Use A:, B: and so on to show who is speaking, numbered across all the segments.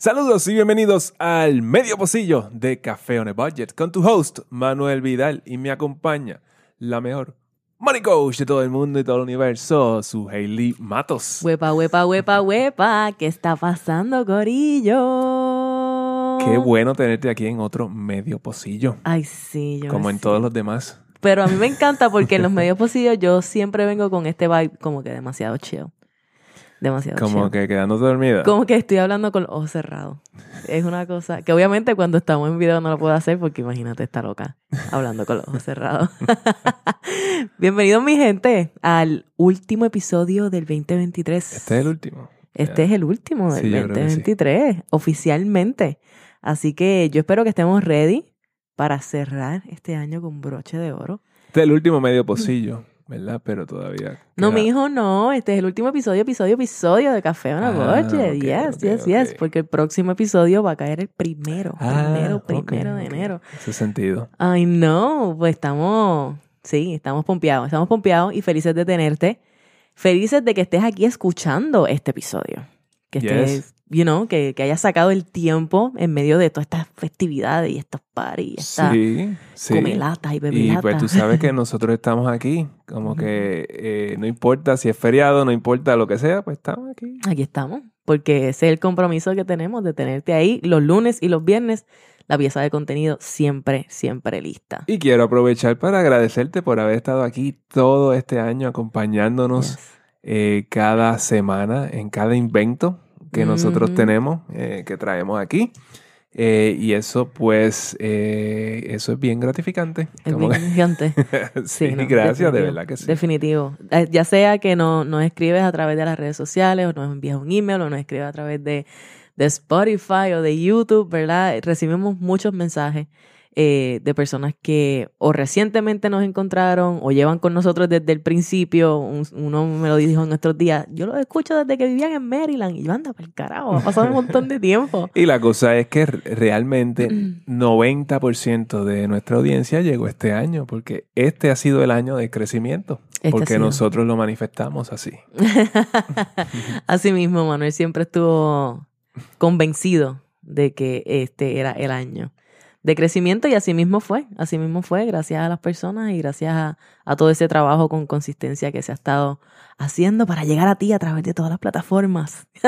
A: Saludos y bienvenidos al medio pocillo de Café on a Budget con tu host Manuel Vidal y me acompaña la mejor money coach de todo el mundo y todo el universo, su Hailey Matos.
B: Huepa, huepa, huepa, huepa. ¿Qué está pasando, Corillo?
A: Qué bueno tenerte aquí en otro medio pocillo,
B: Ay, sí, yo
A: como en
B: sé.
A: todos los demás.
B: Pero a mí me encanta porque en los medios pocillos yo siempre vengo con este vibe como que demasiado chill. Demasiado
A: Como
B: chill.
A: que quedándote dormida.
B: Como que estoy hablando con los ojos cerrados. Es una cosa que obviamente cuando estamos en video no lo puedo hacer porque imagínate estar loca hablando con los ojos cerrados. Bienvenidos mi gente al último episodio del 2023.
A: Este es el último.
B: Este es el último del
A: Sí, yo creo que sí.
B: 2023, oficialmente. Así que yo espero que estemos ready para cerrar este año con broche de oro.
A: Este es el último medio pocillo, ¿verdad? Pero todavía.
B: No, mi hijo, no. Este es el último episodio, episodio, episodio de Café on a
A: Ah,
B: yes, yes, yes. Porque el próximo episodio va a caer el primero.
A: Ah,
B: primero, primero de enero.
A: Ese sentido.
B: Ay, no. Pues estamos, sí, estamos pompeados. Estamos pompeados y felices de tenerte. Felices de que estés aquí escuchando este episodio. Que
A: Yes.
B: You know, que, que hayas sacado el tiempo en medio de todas estas festividades y estos parties, y estas
A: Sí, sí.
B: comelatas y
A: Y
B: bebilatas.
A: pues tú sabes que nosotros estamos aquí, como que eh, no importa si es feriado, no importa lo que sea, pues estamos aquí.
B: Aquí estamos, porque ese es el compromiso que tenemos de tenerte ahí los lunes y los viernes, la pieza de contenido siempre, siempre lista.
A: Y quiero aprovechar para agradecerte por haber estado aquí todo este año acompañándonos
B: Yes.
A: eh, cada semana en cada invento que nosotros
B: Ujú.
A: tenemos, eh, que traemos aquí. Eh, y eso, pues, eh, eso es bien gratificante.
B: Es bien
A: que- sí,
B: Sí, no,
A: gracias, de verdad que sí.
B: Definitivo. Eh, Ya sea que no- nos escribes a través de las redes sociales, o nos envías un email, o nos escribes a través de, de Spotify o de YouTube, ¿verdad? Recibimos muchos mensajes eh, de personas que o recientemente nos encontraron o llevan con nosotros desde el principio. Un- uno me lo dijo en estos días. Yo los escucho desde que vivían en Maryland. Y yo, anda, para el carajo, ha pasado un montón de tiempo.
A: Y la cosa es que re- realmente
B: Mm.
A: 90% de nuestra audiencia llegó este año, porque este ha sido el año de crecimiento,
B: Este
A: porque nosotros lo manifestamos así.
B: Así mismo, Manuel siempre estuvo convencido de que este era el año de crecimiento y así mismo fue, así mismo fue, gracias a las personas y gracias a, a todo ese trabajo con consistencia que se ha estado haciendo para llegar a ti a través de todas las plataformas,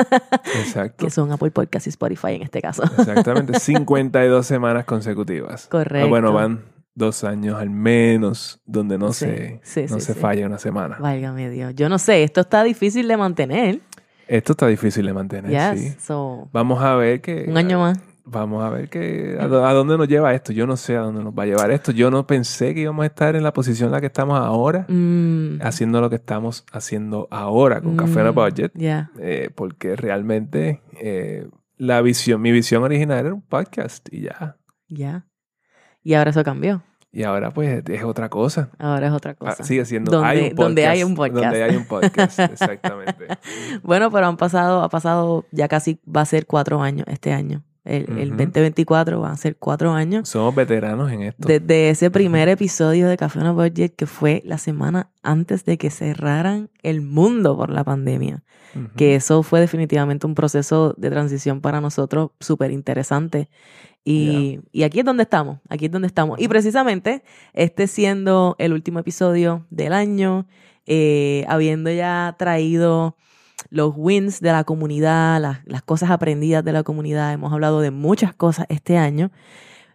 A: Exacto.
B: que son Apple Podcasts y Spotify en este caso.
A: Exactamente. 52 semanas consecutivas.
B: Correcto.
A: Ah, bueno, van dos años al menos donde no
B: Sí,
A: se,
B: sí,
A: no
B: sí,
A: se falla una semana.
B: Válgame Dios. Yo no sé, esto está difícil de mantener.
A: Esto está difícil de mantener,
B: Yes,
A: sí.
B: so,
A: Vamos a ver que...
B: un año más.
A: Vamos a ver que, a, a dónde nos lleva esto. Yo no sé a dónde nos va a llevar esto. Yo no pensé que íbamos a estar en la posición en la que estamos ahora,
B: Mm,
A: haciendo lo que estamos haciendo ahora con Café on a
B: mm,
A: Budget, eh, porque realmente eh, la visión, mi visión original era un podcast y ya.
B: Ya. Y ahora eso cambió.
A: Y ahora pues es otra cosa.
B: Ahora es otra
A: Ah,
B: cosa.
A: sigue siendo
B: Donde-
A: hay un podcast,
B: donde hay un podcast.
A: Donde hay un podcast, exactamente.
B: Bueno, pero han pasado, ha pasado, ya casi va a ser cuatro años este año. El, el
A: Ujú.
B: 2024 va a ser cuatro años.
A: Somos veteranos en esto.
B: Desde ese primer episodio de Café a Budget, que fue la semana antes de que cerraran el mundo por la pandemia. Que eso fue definitivamente un proceso de transición para nosotros súper interesante. Y, y aquí es donde estamos, aquí es donde estamos. Y precisamente este siendo el último episodio del año, eh, habiendo ya traído los wins de la comunidad, las, las cosas aprendidas de la comunidad, hemos hablado de muchas cosas este año,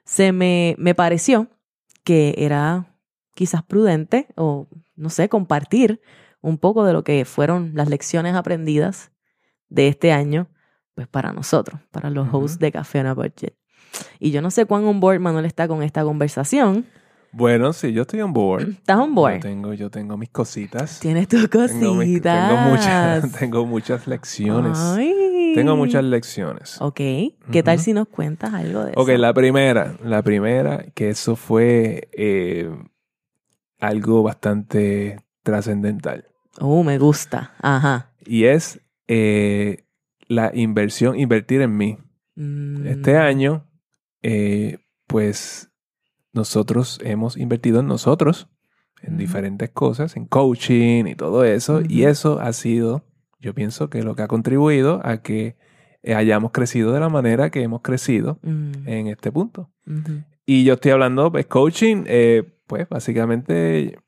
B: se me, me pareció que era quizás prudente o, no sé, compartir un poco de lo que fueron las lecciones aprendidas de este año, pues para nosotros, para los hosts de Café on a Budget. Y yo no sé cuán on board Manuel está con esta conversación.
A: Bueno, sí, yo estoy on board.
B: ¿Estás on
A: Yo
B: board?
A: tengo, yo tengo mis cositas.
B: Tienes tus cositas.
A: Tengo, mis- tengo muchas, tengo muchas lecciones.
B: Ay.
A: Tengo muchas lecciones.
B: Ok. ¿Qué tal si nos cuentas algo de
A: Ok,
B: eso?
A: la primera, la primera, que eso fue eh, algo bastante trascendental.
B: Oh, me gusta. Ajá.
A: Y es eh, la inversión, invertir en mí.
B: Mm,
A: Este año, eh, pues nosotros hemos invertido en nosotros, en
B: Ujú.
A: diferentes cosas, en coaching y todo eso. Y
B: Ujú.
A: eso ha sido, yo pienso que lo que ha contribuido a que eh, hayamos crecido de la manera que hemos crecido
B: Mm,
A: en este punto. Y yo estoy hablando, pues, coaching, eh, pues, básicamente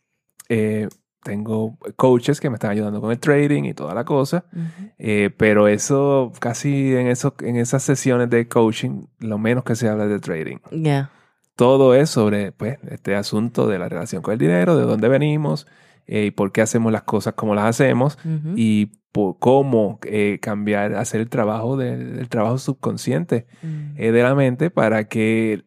A: eh, tengo coaches que me están ayudando con el trading y toda la cosa.
B: Ujú.
A: Eh, pero eso, casi en, eso, en esas sesiones de coaching, lo menos que se habla es de trading.
B: Yeah.
A: Todo es sobre, pues, este asunto de la relación con el dinero, de dónde venimos eh, y por qué hacemos las cosas como las hacemos y po- cómo eh, cambiar, hacer el trabajo del, del trabajo subconsciente
B: Mm.
A: eh, de la mente para que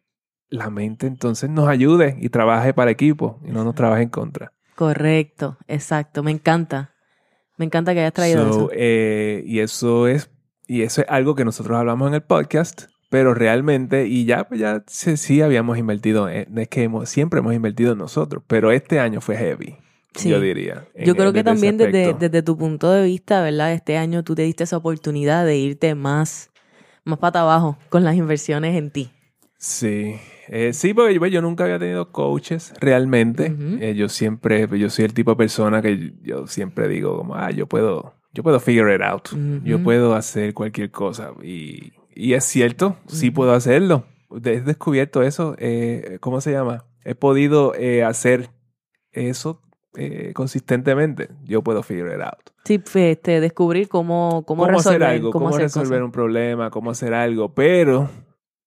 A: la mente entonces nos ayude y trabaje para equipo y no nos trabaje en contra.
B: Correcto, exacto. Me encanta. Me encanta que hayas traído
A: So,
B: eso.
A: eh, y eso es y eso es algo que nosotros hablamos en el podcast, pero realmente y ya pues ya sí, sí habíamos invertido, en- es que hemos, siempre hemos invertido en nosotros, pero este año fue heavy,
B: Sí.
A: yo diría.
B: Yo creo que
A: desde
B: también desde, desde tu punto de vista, ¿verdad? Este año tú te diste esa oportunidad de irte más, más para abajo con las inversiones en ti.
A: Sí, Eh, sí, porque yo, yo nunca había tenido coaches realmente. Eh, yo siempre, yo soy el tipo de persona que yo siempre digo como, ah, yo puedo, yo puedo figure it out. Yo puedo hacer cualquier cosa. Y, y es cierto, sí puedo hacerlo. He descubierto eso, eh, ¿cómo se llama? He podido eh, hacer eso eh, consistentemente. Yo puedo figure it out.
B: Sí, este, descubrir cómo, cómo,
A: Cómo,
B: resolver,
A: hacer algo, cómo,
B: hacer
A: resolver
B: cosas.
A: un problema, cómo hacer algo, pero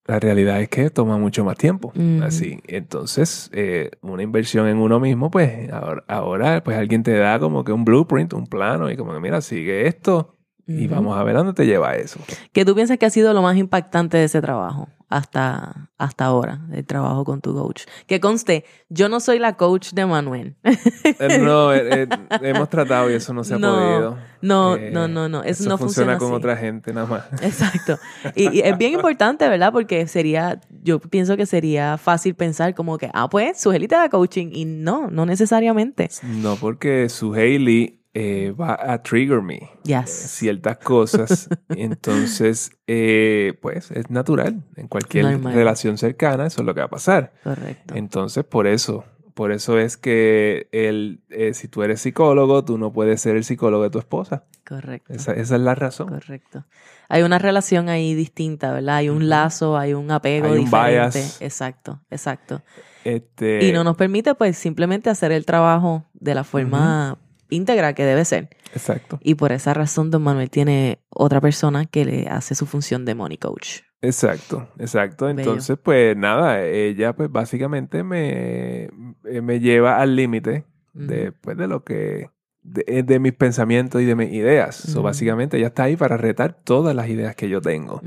A: la realidad es que toma mucho más tiempo. Así, entonces, eh, una inversión en uno mismo, pues ahora, ahora, pues alguien te da como que un blueprint, un plano, y como que mira, sigue esto y vamos a ver a dónde te lleva eso.
B: ¿Qué tú piensas que ha sido lo más impactante de ese trabajo hasta, hasta ahora, el trabajo con tu coach? Que conste, yo no soy la coach de Manuel.
A: Eh, no, eh, eh, hemos tratado y eso no se ha
B: No,
A: podido.
B: No,
A: Eh,
B: no, no, no. Eso,
A: Eso
B: no
A: funciona,
B: funciona
A: con
B: así.
A: otra gente nada más.
B: Exacto. Y, y es bien importante, ¿verdad? Porque sería, yo pienso que sería fácil pensar como que, ah, pues, su te da coaching. Y no, no necesariamente.
A: No, porque su Hailey eh, va a trigger me. eh,
B: Yes.
A: ciertas cosas. Entonces, eh, pues es natural. En cualquier
B: Normal.
A: relación cercana, eso es lo que va a pasar.
B: Correcto.
A: Entonces, por eso, por eso es que el, eh, si tú eres psicólogo, tú no puedes ser el psicólogo de tu esposa.
B: Correcto.
A: Esa, esa es la razón.
B: Correcto. Hay una relación ahí distinta, ¿verdad? Hay un lazo, hay un apego
A: Hay un
B: diferente.
A: bias.
B: Exacto, exacto.
A: Este,
B: Y no nos permite, pues, simplemente hacer el trabajo de la forma íntegra que debe ser.
A: Exacto.
B: Y por esa razón, don Manuel tiene otra persona que le hace su función de money coach.
A: Exacto, exacto.
B: Bello.
A: Entonces, pues nada, ella pues básicamente me, eh, me lleva al límite de, pues, de lo que, de, de mis pensamientos y de mis ideas. So,
B: Ujú.
A: básicamente ella está ahí para retar todas las ideas que yo tengo.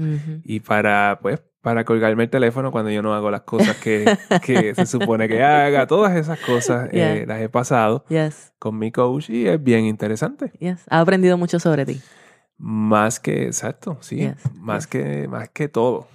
A: Y para, pues, para colgarme el teléfono cuando yo no hago las cosas que, que se supone que haga. Todas esas cosas eh, las he pasado
B: Yes,
A: con mi coach y es bien interesante.
B: yes. Ha aprendido mucho sobre ti.
A: Más que, exacto, sí.
B: Yes,
A: más. Que, más que todo.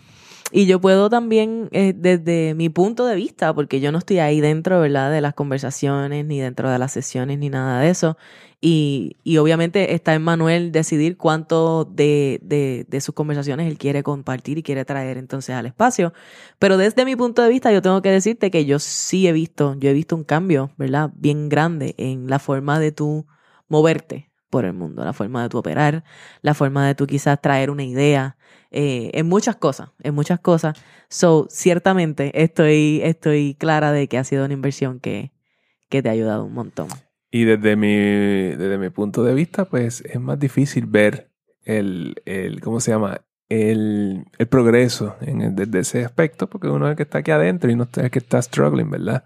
B: Y yo puedo también, eh, desde mi punto de vista, porque yo no estoy ahí dentro, ¿verdad? De las conversaciones, ni dentro de las sesiones, ni nada de eso. Y, y obviamente está en Manuel decidir cuánto de, de, de sus conversaciones él quiere compartir y quiere traer entonces al espacio. Pero desde mi punto de vista, yo tengo que decirte que yo sí he visto, yo he visto un cambio, ¿verdad? Bien grande en la forma de tú moverte por el mundo, la forma de tú operar, la forma de tú quizás traer una idea, eh, en muchas cosas, en muchas cosas. So, ciertamente estoy, estoy clara de que ha sido una inversión que, que te ha ayudado un montón.
A: Y desde mi, desde mi punto de vista, pues es más difícil ver el, el ¿cómo se llama? El, el progreso en desde ese aspecto, porque uno es el que está aquí adentro y no es el que está struggling, ¿verdad?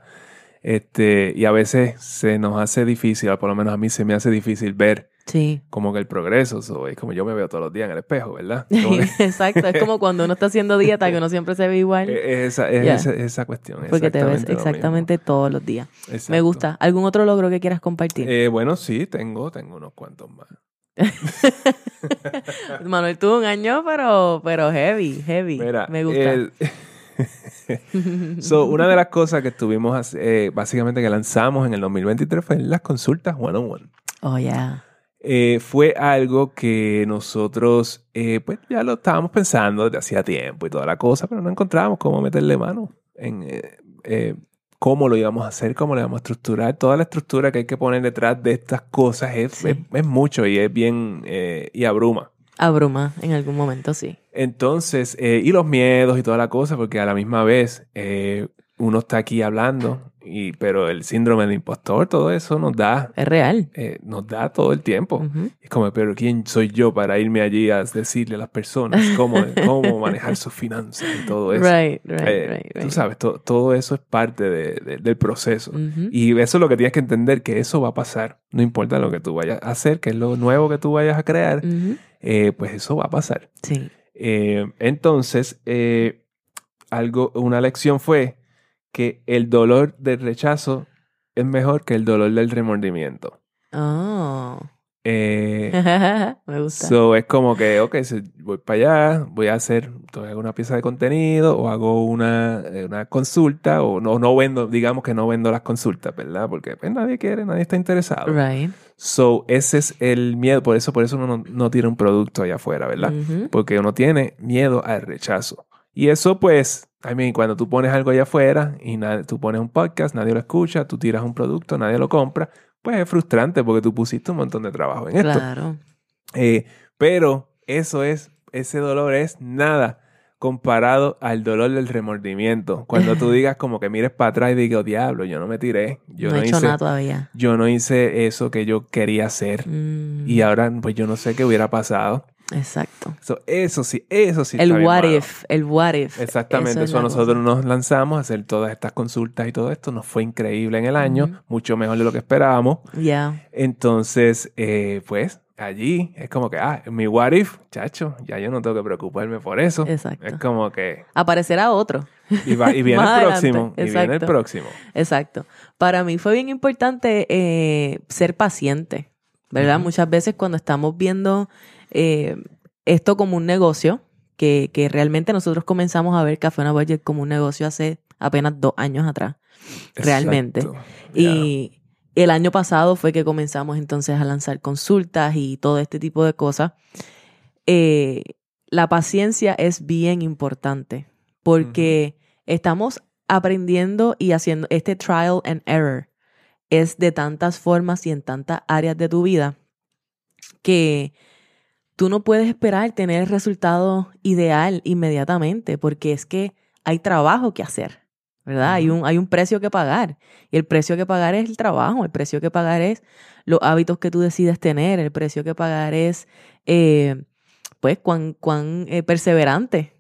A: Este, y a veces se nos hace difícil, por lo menos a mí se me hace difícil ver
B: Sí.
A: como que el progreso, so, es como yo me veo todos los días en el espejo, ¿verdad? Que-
B: Exacto, es como cuando uno está haciendo dieta, que uno siempre se ve igual,
A: es esa, es
B: Ya.
A: esa, esa cuestión.
B: porque te ves
A: exactamente lo
B: todos los días. Me
A: Exacto.
B: gusta. ¿Algún otro logro que quieras compartir?
A: Eh, bueno, sí, tengo, tengo unos cuantos más.
B: Manuel tuvo un año, pero, pero heavy, heavy.
A: Mira,
B: Me gusta.
A: el- so, una de las cosas que estuvimos, eh, básicamente que lanzamos en el 2023 fue las consultas one on one.
B: oh, yeah.
A: Eh, fue algo que nosotros, eh, pues ya lo estábamos pensando desde hacía tiempo y toda la cosa, pero no encontrábamos cómo meterle mano en eh, eh, cómo lo íbamos a hacer, cómo lo íbamos a estructurar. Toda la estructura que hay que poner detrás de estas cosas es,
B: Sí.
A: es- es mucho y es bien, eh, y abruma.
B: Abruma en algún momento, sí.
A: Entonces, eh, y los miedos y toda la cosa, porque a la misma vez eh, uno está aquí hablando, y, pero el síndrome del impostor, todo eso nos da,
B: Es real.
A: eh, nos da todo el tiempo. Es como, pero ¿quién soy yo para irme allí a decirle a las personas cómo, cómo manejar sus finanzas y todo eso?
B: Right, right,
A: Eh,
B: right,
A: Tú
B: right.
A: sabes, to- todo eso es parte de- de- del proceso. Y eso es lo que tienes que entender, que eso va a pasar. No importa lo que tú vayas a hacer, que es lo nuevo que tú vayas a crear, eh, pues eso va a pasar.
B: Sí.
A: Entonces, eh, algo, una lección fue que el dolor del rechazo es mejor que el dolor del remordimiento.
B: Oh.
A: Eh,
B: Me gusta.
A: so, es como que, ok, si voy para allá, voy a hacer una pieza de contenido o hago una, eh, una consulta o no, no vendo, digamos que no vendo las consultas, ¿verdad? Porque pues, nadie quiere, nadie está interesado.
B: right.
A: So, ese es el miedo, por eso, por eso uno no, no tiene un producto allá afuera, ¿verdad? Porque uno tiene miedo al rechazo. Y eso, pues, I mean, cuando tú pones algo allá afuera y tú pones un podcast, nadie lo escucha, tú tiras un producto, nadie lo compra, pues es frustrante porque tú pusiste un montón de trabajo en esto.
B: Claro.
A: Eh, pero eso es, ese dolor es nada comparado al dolor del remordimiento. Cuando tú digas como que mires para atrás y digas, diablo, yo no me tiré, yo
B: no,
A: no,
B: he hecho
A: hice,
B: nada todavía.
A: yo no hice eso que yo quería hacer.
B: Mm,
A: Y ahora, pues yo no sé qué hubiera pasado.
B: Exacto.
A: So, eso sí, eso sí.
B: el
A: está
B: what if, el what if.
A: Exactamente,
B: es
A: eso nosotros
B: cosa.
A: nos lanzamos a hacer todas estas consultas y todo esto. Nos fue increíble en el año, mucho mejor de lo que esperábamos.
B: Ya.
A: Entonces, eh, pues allí es como que, ah, mi what if, chacho, ya yo no tengo que preocuparme por eso.
B: Exacto.
A: Es como que,
B: Aparecerá otro.
A: y, va- y viene el próximo, y viene el próximo.
B: Exacto. Para mí fue bien importante eh, ser paciente, ¿verdad? Muchas veces cuando estamos viendo eh, esto como un negocio, que, que realmente nosotros comenzamos a ver Café Una Budget como un negocio hace apenas dos años atrás. Realmente. Y el año pasado fue que comenzamos entonces a lanzar consultas y todo este tipo de cosas. Eh, la paciencia es bien importante porque estamos aprendiendo y haciendo este trial and error. Es de tantas formas y en tantas áreas de tu vida que tú no puedes esperar tener el resultado ideal inmediatamente porque es que hay trabajo que hacer, ¿verdad? Hay, un, hay un precio que pagar y el precio que pagar es el trabajo, el precio que pagar es los hábitos que tú decides tener, el precio que pagar es, eh, pues, cuán, cuán eh, perseverante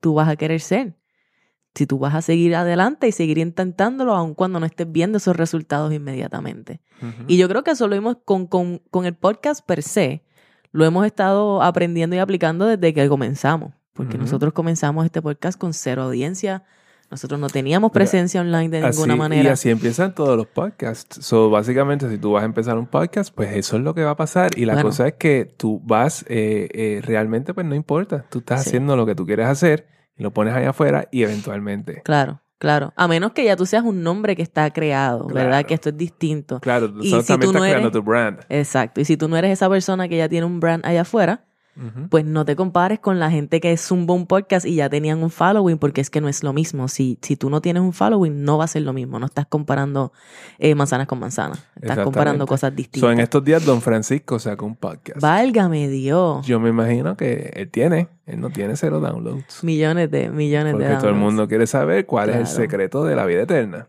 B: tú vas a querer ser. Si tú vas a seguir adelante y seguir intentándolo aun cuando no estés viendo esos resultados inmediatamente. Y yo creo que eso lo hemos con, con, con el podcast per se, lo hemos estado aprendiendo y aplicando desde que comenzamos, porque nosotros comenzamos este podcast con cero audiencia, nosotros no teníamos
A: Mira,
B: presencia online de ninguna
A: Así-
B: manera.
A: Y así empiezan todos los podcasts. So, básicamente, si tú vas a empezar un podcast, pues eso es lo que va a pasar. Y la
B: Bueno.
A: cosa es que tú vas, eh, eh, realmente, pues no importa. Tú estás
B: Sí.
A: haciendo lo que tú quieres hacer y lo pones allá afuera y eventualmente.
B: Claro, claro. A menos que ya tú seas un nombre que está creado, ¿verdad? Que esto es distinto.
A: Claro,
B: Y si
A: también
B: tú no
A: estás creando
B: eres-
A: tu brand.
B: Exacto. Y si tú no eres esa persona que ya tiene un brand allá afuera, Pues no te compares con la gente que zumba un podcast y ya tenían un following, porque es que no es lo mismo. Si, si tú no tienes un following, no va a ser lo mismo. No estás comparando eh, manzanas con manzanas. Estás comparando cosas
A: So,
B: distintas.
A: en estos días, Don Francisco sacó un podcast.
B: Válgame Dios.
A: Yo me imagino que él tiene, él no tiene cero downloads.
B: Millones de, millones
A: Porque
B: de
A: todo el mundo quiere saber cuál es el secreto de la vida eterna.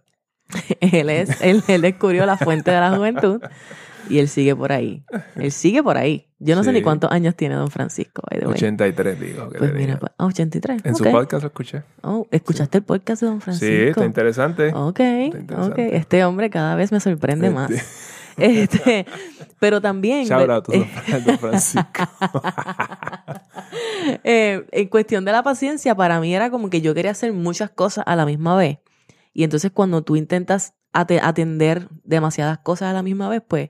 B: él, es, él, él descubrió la fuente de la juventud y él sigue por ahí. Él sigue por ahí. Yo no sé ni cuántos años tiene Don Francisco, by the way.
A: 83 dijo que
B: Pues mira, pues, ah, 83.
A: En su podcast lo escuché.
B: Oh, ¿Escuchaste el podcast de Don Francisco?
A: Sí, está interesante.
B: Ok,
A: interesante.
B: ok. Este hombre cada vez me sorprende
A: Este-
B: más. Este, pero también...
A: Shout out to
B: eh,
A: Don- Francisco.
B: eh, en cuestión de la paciencia, para mí era como que yo quería hacer muchas cosas a la misma vez. Y entonces cuando tú intentas ate- atender demasiadas cosas a la misma vez, pues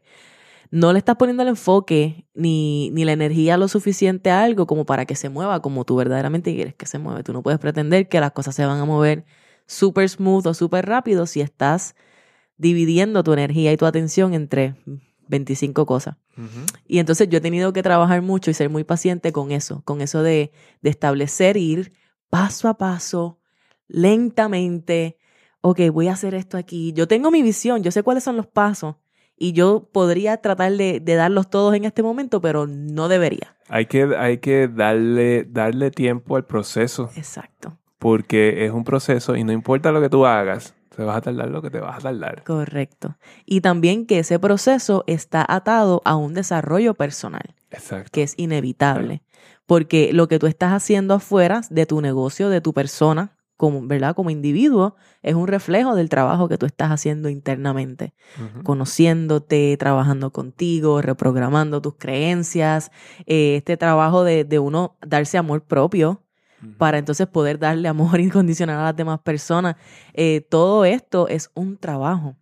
B: no le estás poniendo el enfoque ni, ni la energía lo suficiente a algo como para que se mueva como tú verdaderamente quieres que se mueva. Tú no puedes pretender que las cosas se van a mover súper smooth o súper rápido si estás dividiendo tu energía y tu atención entre 25 cosas. Y entonces yo he tenido que trabajar mucho y ser muy paciente con eso, con eso de, de establecer, ir paso a paso, lentamente. Ok, voy a hacer esto aquí. Yo tengo mi visión, yo sé cuáles son los pasos Y yo podría tratar de, de darlos todos en este momento, pero no debería.
A: Hay que, hay que darle, darle tiempo al proceso.
B: Exacto.
A: Porque es un proceso y no importa lo que tú hagas, te vas a tardar lo que te vas a tardar.
B: Correcto. Y también que ese proceso está atado a un desarrollo personal.
A: Exacto.
B: Que es inevitable. Porque lo que tú estás haciendo afuera de tu negocio, de tu persona, como, ¿verdad? Como individuo, es un reflejo del trabajo que tú estás haciendo internamente,
A: Ujú.
B: conociéndote, trabajando contigo, reprogramando tus creencias, eh, este trabajo de, de uno darse amor propio para entonces poder darle amor incondicional a las demás personas. Eh, todo esto es un trabajo.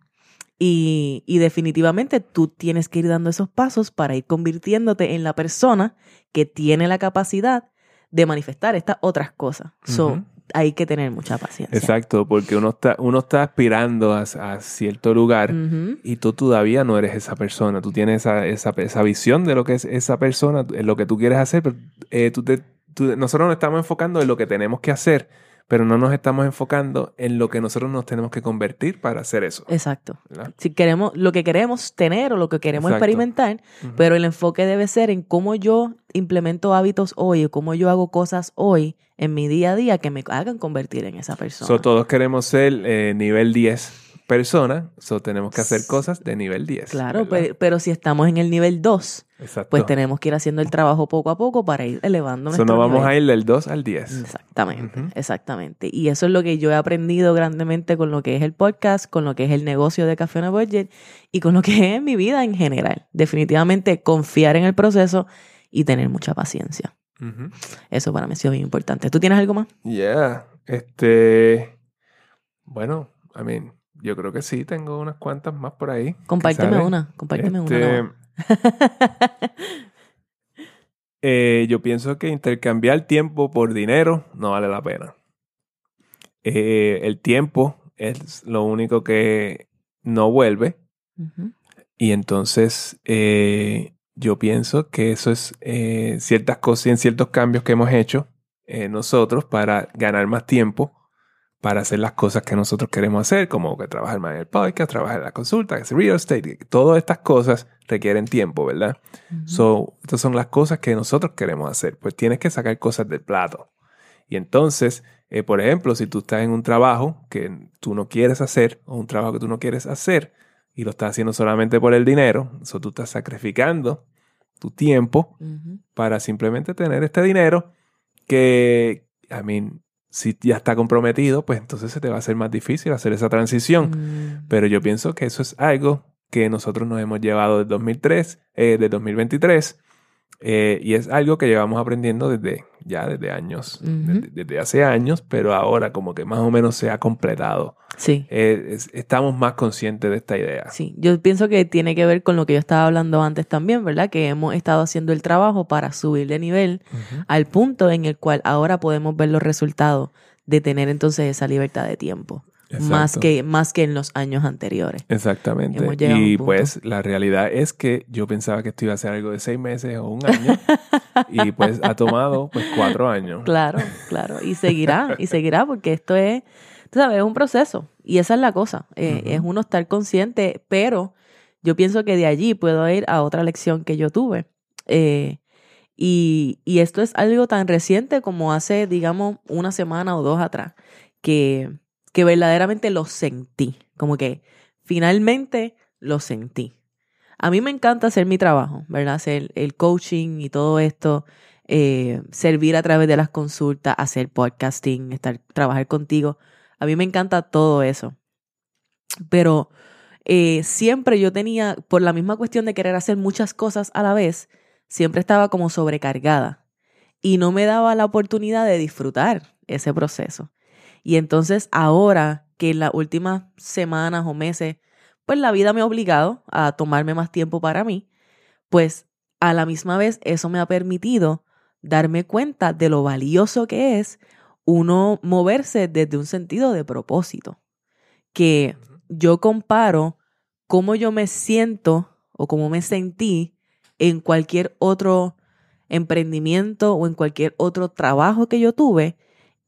B: Y, y definitivamente tú tienes que ir dando esos pasos para ir convirtiéndote en la persona que tiene la capacidad de manifestar estas otras cosas. So,
A: Ujú.
B: Hay que tener mucha paciencia.
A: Exacto, porque uno está, uno está aspirando a, a cierto lugar y tú todavía no eres esa persona. Tú tienes esa, esa, esa visión de lo que es esa persona, lo que tú quieres hacer, pero eh, tú te- tú- nosotros nos estamos enfocando en lo que tenemos que hacer, pero no nos estamos enfocando en lo que nosotros nos tenemos que convertir para hacer eso.
B: Exacto.
A: ¿verdad?
B: Si queremos, lo que queremos tener o lo que queremos
A: Exacto.
B: experimentar, pero el enfoque debe ser en cómo yo implemento hábitos hoy o cómo yo hago cosas hoy en mi día a día que me hagan convertir en esa persona.
A: So, todos queremos ser eh, nivel 10 personas, so tenemos que hacer cosas de nivel 10.
B: claro, pero, pero si estamos en el nivel 2,
A: Exacto.
B: pues tenemos que ir haciendo el trabajo poco a poco para ir elevando
A: So,
B: nuestro
A: no vamos
B: nivel.
A: a ir del 2 al 10.
B: Exactamente, exactamente. Y eso es lo que yo he aprendido grandemente con lo que es el podcast, con lo que es el negocio de Café a Budget y con lo que es mi vida en general. Definitivamente confiar en el proceso y tener mucha paciencia. Eso para mí ha sido bien importante. ¿Tú tienes algo más?
A: Yeah, este, bueno, I mean, yo creo que sí, tengo unas cuantas más por ahí.
B: Compárteme una, compárteme
A: Este,
B: una. nomás.
A: eh, yo pienso que intercambiar tiempo por dinero no vale la pena. Eh, el tiempo es lo único que no vuelve y entonces eh, yo pienso que eso es eh, ciertas cosas y en ciertos cambios que hemos hecho nosotros para ganar más tiempo para hacer las cosas que nosotros queremos hacer, como que trabajar más en el podcast, trabajar en la consulta, hacer real estate. Todas estas cosas requieren tiempo, ¿verdad?
B: Ujú.
A: So, estas son las cosas que nosotros queremos hacer. Pues tienes que sacar cosas del plato. Y entonces, eh, por ejemplo, si tú estás en un trabajo que tú no quieres hacer o un trabajo que tú no quieres hacer y lo estás haciendo solamente por el dinero, eso tú estás sacrificando tu tiempo para simplemente tener este dinero que, I mean, si ya está comprometido, pues entonces se te va a hacer más difícil hacer esa transición.
B: Mm.
A: Pero yo pienso que eso es algo que nosotros nos hemos llevado del 2003, eh, del 2023, eh, y es algo que llevamos aprendiendo desde ya desde años, desde, desde hace años, pero ahora como que más o menos se ha completado.
B: Sí.
A: Eh, es- estamos más conscientes de esta idea.
B: Sí, yo pienso que tiene que ver con lo que yo estaba hablando antes también, ¿verdad? Que hemos estado haciendo el trabajo para subir de nivel al punto en el cual ahora podemos ver los resultados de tener entonces esa libertad de tiempo, más que, más que en los años anteriores.
A: Exactamente. Y pues la realidad es que yo pensaba que esto iba a ser algo de seis meses o un año y pues ha tomado pues cuatro años.
B: Claro, claro. Y seguirá, y seguirá porque esto es, tú sabes, es un proceso. Y esa es la cosa. eh. Es uno estar consciente, pero yo pienso que de allí puedo ir a otra lección que yo tuve. Eh, y, y esto es algo tan reciente como hace, digamos, una semana o dos atrás, que, que verdaderamente lo sentí. Como que finalmente lo sentí. A mí me encanta hacer mi trabajo, ¿verdad? Hacer el coaching y todo esto, eh, servir a través de las consultas, hacer podcasting, estar, trabajar contigo. A mí me encanta todo eso. Pero eh, siempre yo tenía, por la misma cuestión de querer hacer muchas cosas a la vez, siempre estaba como sobrecargada y no me daba la oportunidad de disfrutar ese proceso. Y entonces ahora que en las últimas semanas o meses, pues la vida me ha obligado a tomarme más tiempo para mí, pues a la misma vez eso me ha permitido darme cuenta de lo valioso que es uno moverse desde un sentido de propósito. Que yo comparo cómo yo me siento o cómo me sentí en cualquier otro emprendimiento o en cualquier otro trabajo que yo tuve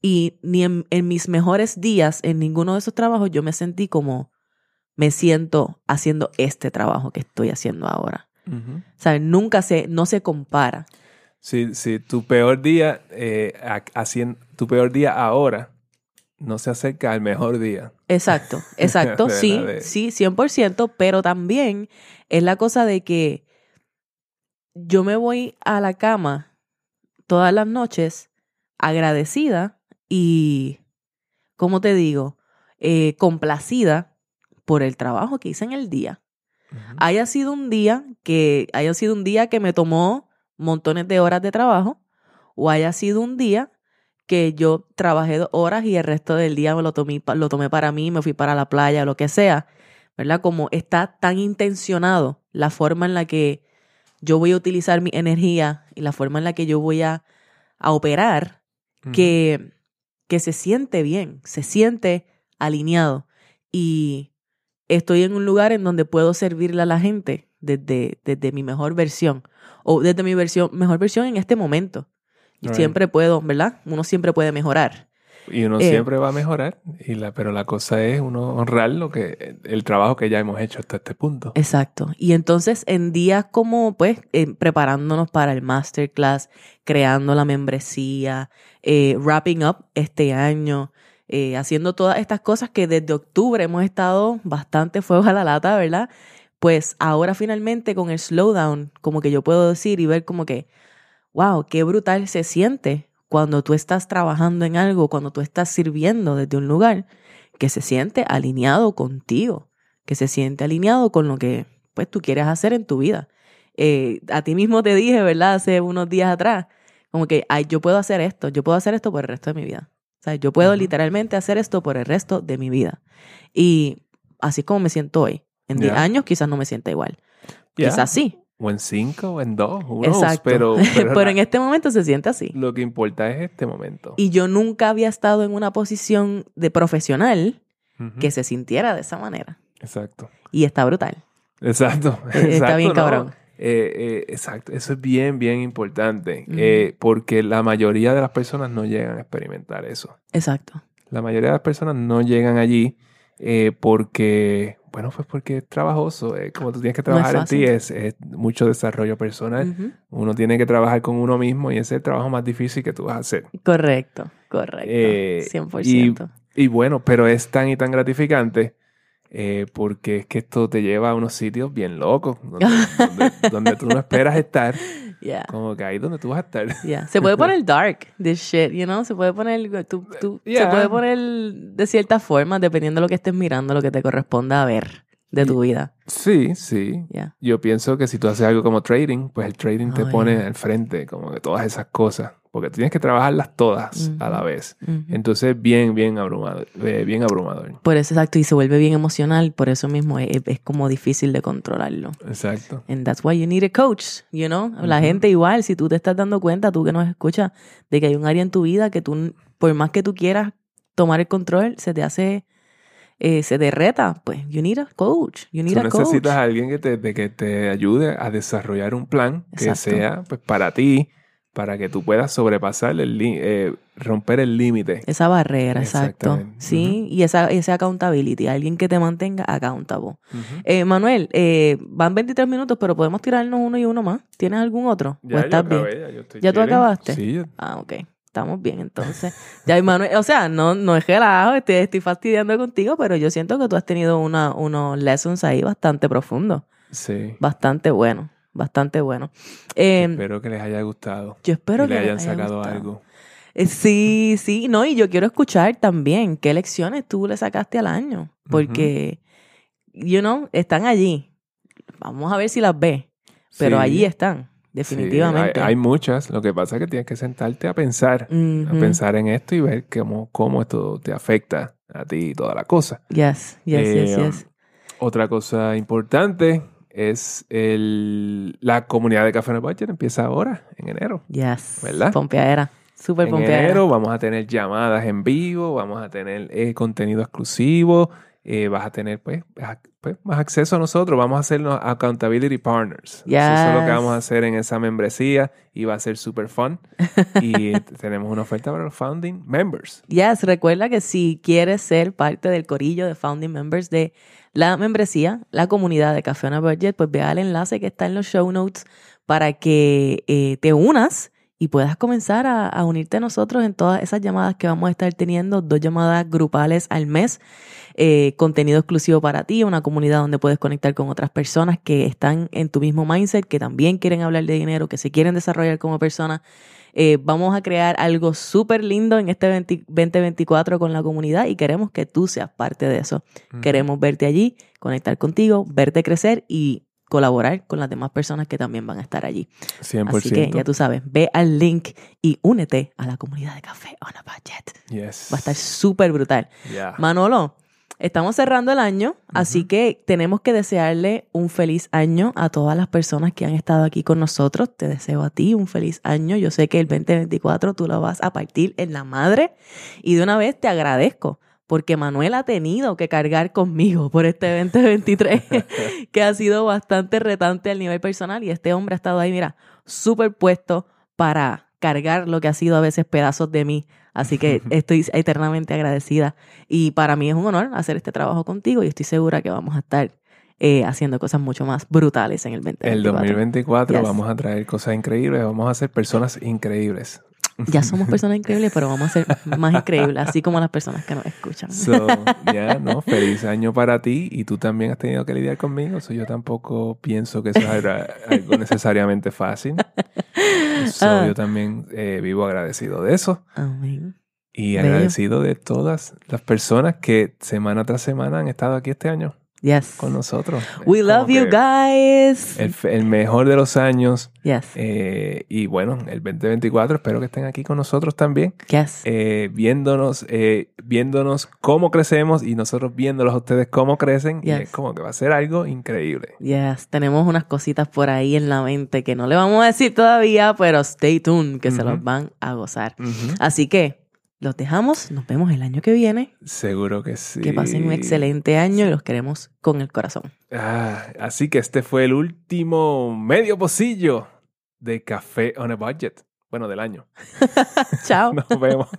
B: y ni en, en mis mejores días en ninguno de esos trabajos yo me sentí como me siento haciendo este trabajo que estoy haciendo ahora. ¿Sabes? Nunca se, no se compara.
A: Si, si tu peor día, eh, a- hacien- tu peor día ahora no se acerca al mejor día.
B: Exacto, exacto, sí,
A: de-
B: sí, 100%, pero también es la cosa de que yo me voy a la cama todas las noches agradecida y, ¿cómo te digo? Eh, complacida por el trabajo que hice en el día. Haya sido un día que haya sido un día que me tomó montones de horas de trabajo o haya sido un día que yo trabajé dos horas y el resto del día me lo tomé, lo tomé para mí, me fui para la playa, lo que sea, ¿verdad? Como está tan intencionado la forma en la que yo voy a utilizar mi energía y la forma en la que yo voy a, a operar, que, que se siente bien, se siente alineado y estoy en un lugar en donde puedo servirle a la gente desde, desde mi mejor versión o desde mi versión, mejor versión en este momento. Y
A: Right.
B: siempre puedo, ¿verdad? Uno siempre puede mejorar.
A: Y uno
B: Eh,
A: siempre va a mejorar, y la, pero la cosa es uno honrar lo que, el trabajo que ya hemos hecho hasta este punto.
B: Exacto. Y entonces en días como, pues, eh, preparándonos para el masterclass, creando la membresía, eh, wrapping up este año, haciendo todas estas cosas que desde octubre hemos estado bastante fuego a la lata, ¿verdad? Pues ahora finalmente con el slowdown, como que yo puedo decir y ver como que, wow, qué brutal se siente cuando tú estás trabajando en algo, cuando tú estás sirviendo desde un lugar que se siente alineado contigo, que se siente alineado con lo que pues tú quieres hacer en tu vida. Eh, a ti mismo te dije, ¿verdad? Hace unos días atrás, como que, ay, yo puedo hacer esto, yo puedo hacer esto por el resto de mi vida. O sea, yo puedo literalmente hacer esto por el resto de mi vida. Y así es como me siento hoy. En 10
A: Ya.
B: años quizás no me sienta igual. Quizás sí.
A: O en cinco, o en dos, knows,
B: Exacto.
A: Pero,
B: Pero, en este momento se siente así.
A: lo que importa es este momento.
B: Y yo nunca había estado en una posición de profesional que se sintiera de esa manera.
A: Exacto.
B: Y está brutal.
A: Exacto.
B: Está
A: exacto,
B: bien
A: ¿no?
B: cabrón.
A: Eh, eh, exacto. Eso es bien, bien importante. Eh, porque la mayoría de las personas no llegan a experimentar eso.
B: Exacto.
A: La mayoría de las personas no llegan allí porque, bueno, pues porque es trabajoso. eh, como tú tienes que
B: No
A: trabajar en ti, es, es mucho desarrollo personal. Uno tiene que trabajar con uno mismo y ese es el trabajo más difícil que tú vas a hacer.
B: Correcto, correcto.
A: Eh,
B: 100%.
A: Y bueno, pero es tan y tan gratificante eh, porque es que esto te lleva a unos sitios bien locos, donde, donde- donde tú no esperas estar,
B: Yeah,
A: como que ahí donde tú vas a estar.
B: yeah. Se puede poner dark, this shit, you know? Se puede poner, tú, tú- se puede poner de cierta forma, dependiendo de lo que estés mirando, lo que te corresponda a ver de tu vida.
A: Sí, sí.
B: Yeah.
A: Yo pienso que si tú haces algo como trading, pues el trading te
B: Oh,
A: pone al frente, como que todas esas cosas, porque tienes que trabajarlas todas a la vez. Entonces, bien, bien abrumador, eh, bien abrumador.
B: Por eso, exacto, y se vuelve bien emocional, por eso mismo es, es como difícil de controlarlo.
A: Exacto.
B: And that's why you need a coach, you know? La gente igual, si tú te estás dando cuenta, tú que nos escuchas, de que hay un área en tu vida que tú, por más que tú quieras tomar el control, se te hace, eh, se te reta, pues you need a coach, you need
A: Tú
B: a coach.
A: necesitas a alguien que te, de que te ayude a desarrollar un plan que sea pues, para ti, para que tú puedas sobrepasar el eh, romper el límite.
B: Esa barrera, exacto. Sí, y esa, esa accountability, alguien que te mantenga accountable. Eh, Manuel, eh, van 23 minutos, pero podemos tirarnos uno y uno más. ¿Tienes algún otro? ¿O
A: Ya, yo
B: estás bien?
A: ya, yo estoy
B: ¿Ya tú acabaste?
A: Sí, yo-
B: Ah, ok. Estamos bien, entonces. Ya, Manuel, o sea, no, no es relajo, estoy, estoy fastidiando contigo, pero yo siento que tú has tenido una, unos lessons ahí bastante profundos.
A: sí.
B: Bastante bueno, bastante bueno. Eh,
A: Espero que les haya gustado.
B: yo espero que les
A: hayan
B: haya
A: sacado
B: gustado.
A: algo.
B: Eh, Sí, sí, no, y yo quiero escuchar también qué lecciones tú le sacaste al año, porque, you know, están allí. Vamos a ver si las ves, pero
A: Sí,
B: allí están,
A: sí,
B: definitivamente.
A: hay, hay muchas. Lo que pasa es que tienes que sentarte a pensar, a pensar en esto y ver cómo, cómo esto te afecta a ti y toda la cosa.
B: Yes, yes, yes,
A: Eh,
B: yes.
A: Otra cosa importante es el, la comunidad de Café en el Budget empieza ahora, en enero.
B: Yes.
A: ¿verdad?
B: Pompeadera. Súper
A: En
B: pompeadera.
A: enero vamos a tener llamadas en vivo, vamos a tener eh, contenido exclusivo, eh, vas a tener pues, a- pues, más acceso a nosotros. Vamos a hacernos accountability partners. Eso es lo que
B: Yes.
A: vamos a hacer en esa membresía y va a ser super fun. y tenemos una oferta para los founding members.
B: Yes, recuerda que si quieres ser parte del corillo de founding members de la membresía, la comunidad de Café on a Budget, pues ve al enlace que está en los show notes para que eh, te unas y puedas comenzar a, a unirte a nosotros en todas esas llamadas que vamos a estar teniendo, dos llamadas grupales al mes, eh, contenido exclusivo para ti, una comunidad donde puedes conectar con otras personas que están en tu mismo mindset, que también quieren hablar de dinero, que se quieren desarrollar como personas. Eh, vamos a crear algo súper lindo en este 20 2024 con la comunidad y queremos que tú seas parte de eso. Queremos verte allí, conectar contigo, verte crecer y colaborar con las demás personas que también van a estar allí.
A: 100%.
B: Así que ya tú sabes, ve al link y únete a la comunidad de Café on a Budget.
A: Yes.
B: Va a estar súper brutal. Manolo, estamos cerrando el año, así que tenemos que desearle un feliz año a todas las personas que han estado aquí con nosotros. Te deseo a ti un feliz año. Yo sé que el 2024 tú lo vas a partir en la madre y de una vez te agradezco. Porque Manuel ha tenido que cargar conmigo por este 2023, que ha sido bastante retante al nivel personal. Y este hombre ha estado ahí, mira, súper puesto para cargar lo que ha sido a veces pedazos de mí. Así que estoy eternamente agradecida. Y para mí es un honor hacer este trabajo contigo y estoy segura que vamos a estar eh, haciendo cosas mucho más brutales en el 2024.
A: El 2024
B: Yes.
A: vamos a traer cosas increíbles, vamos a ser personas increíbles.
B: Ya somos personas increíbles, pero vamos a ser más increíbles, así como las personas que nos escuchan.
A: So, ya, ¿no? Feliz año para ti y tú también has tenido que lidiar conmigo. So, yo tampoco pienso que eso era algo necesariamente fácil. So,
B: Ah.
A: Yo también eh, vivo agradecido de eso
B: Amén.
A: y
B: Bello.
A: agradecido de todas las personas que semana tras semana han estado aquí este año
B: Yes.
A: con nosotros.
B: We love you guys.
A: El, el mejor de los años
B: Yes.
A: eh, y bueno, el 2024 espero que estén aquí con nosotros también.
B: Yes.
A: eh, viéndonos, eh, viéndonos cómo crecemos y nosotros viéndolos a ustedes cómo crecen. Y es como que va a ser algo increíble.
B: Yes, tenemos unas cositas por ahí en la mente que no le vamos a decir todavía, pero stay tuned, que se los van a gozar. Así que los dejamos, nos vemos el año que viene.
A: Seguro que sí.
B: Que pasen un excelente año y los queremos con el corazón.
A: Ah, así que este fue el último medio pocillo de Café on a Budget. Bueno, del año.
B: Chao.
A: Nos vemos.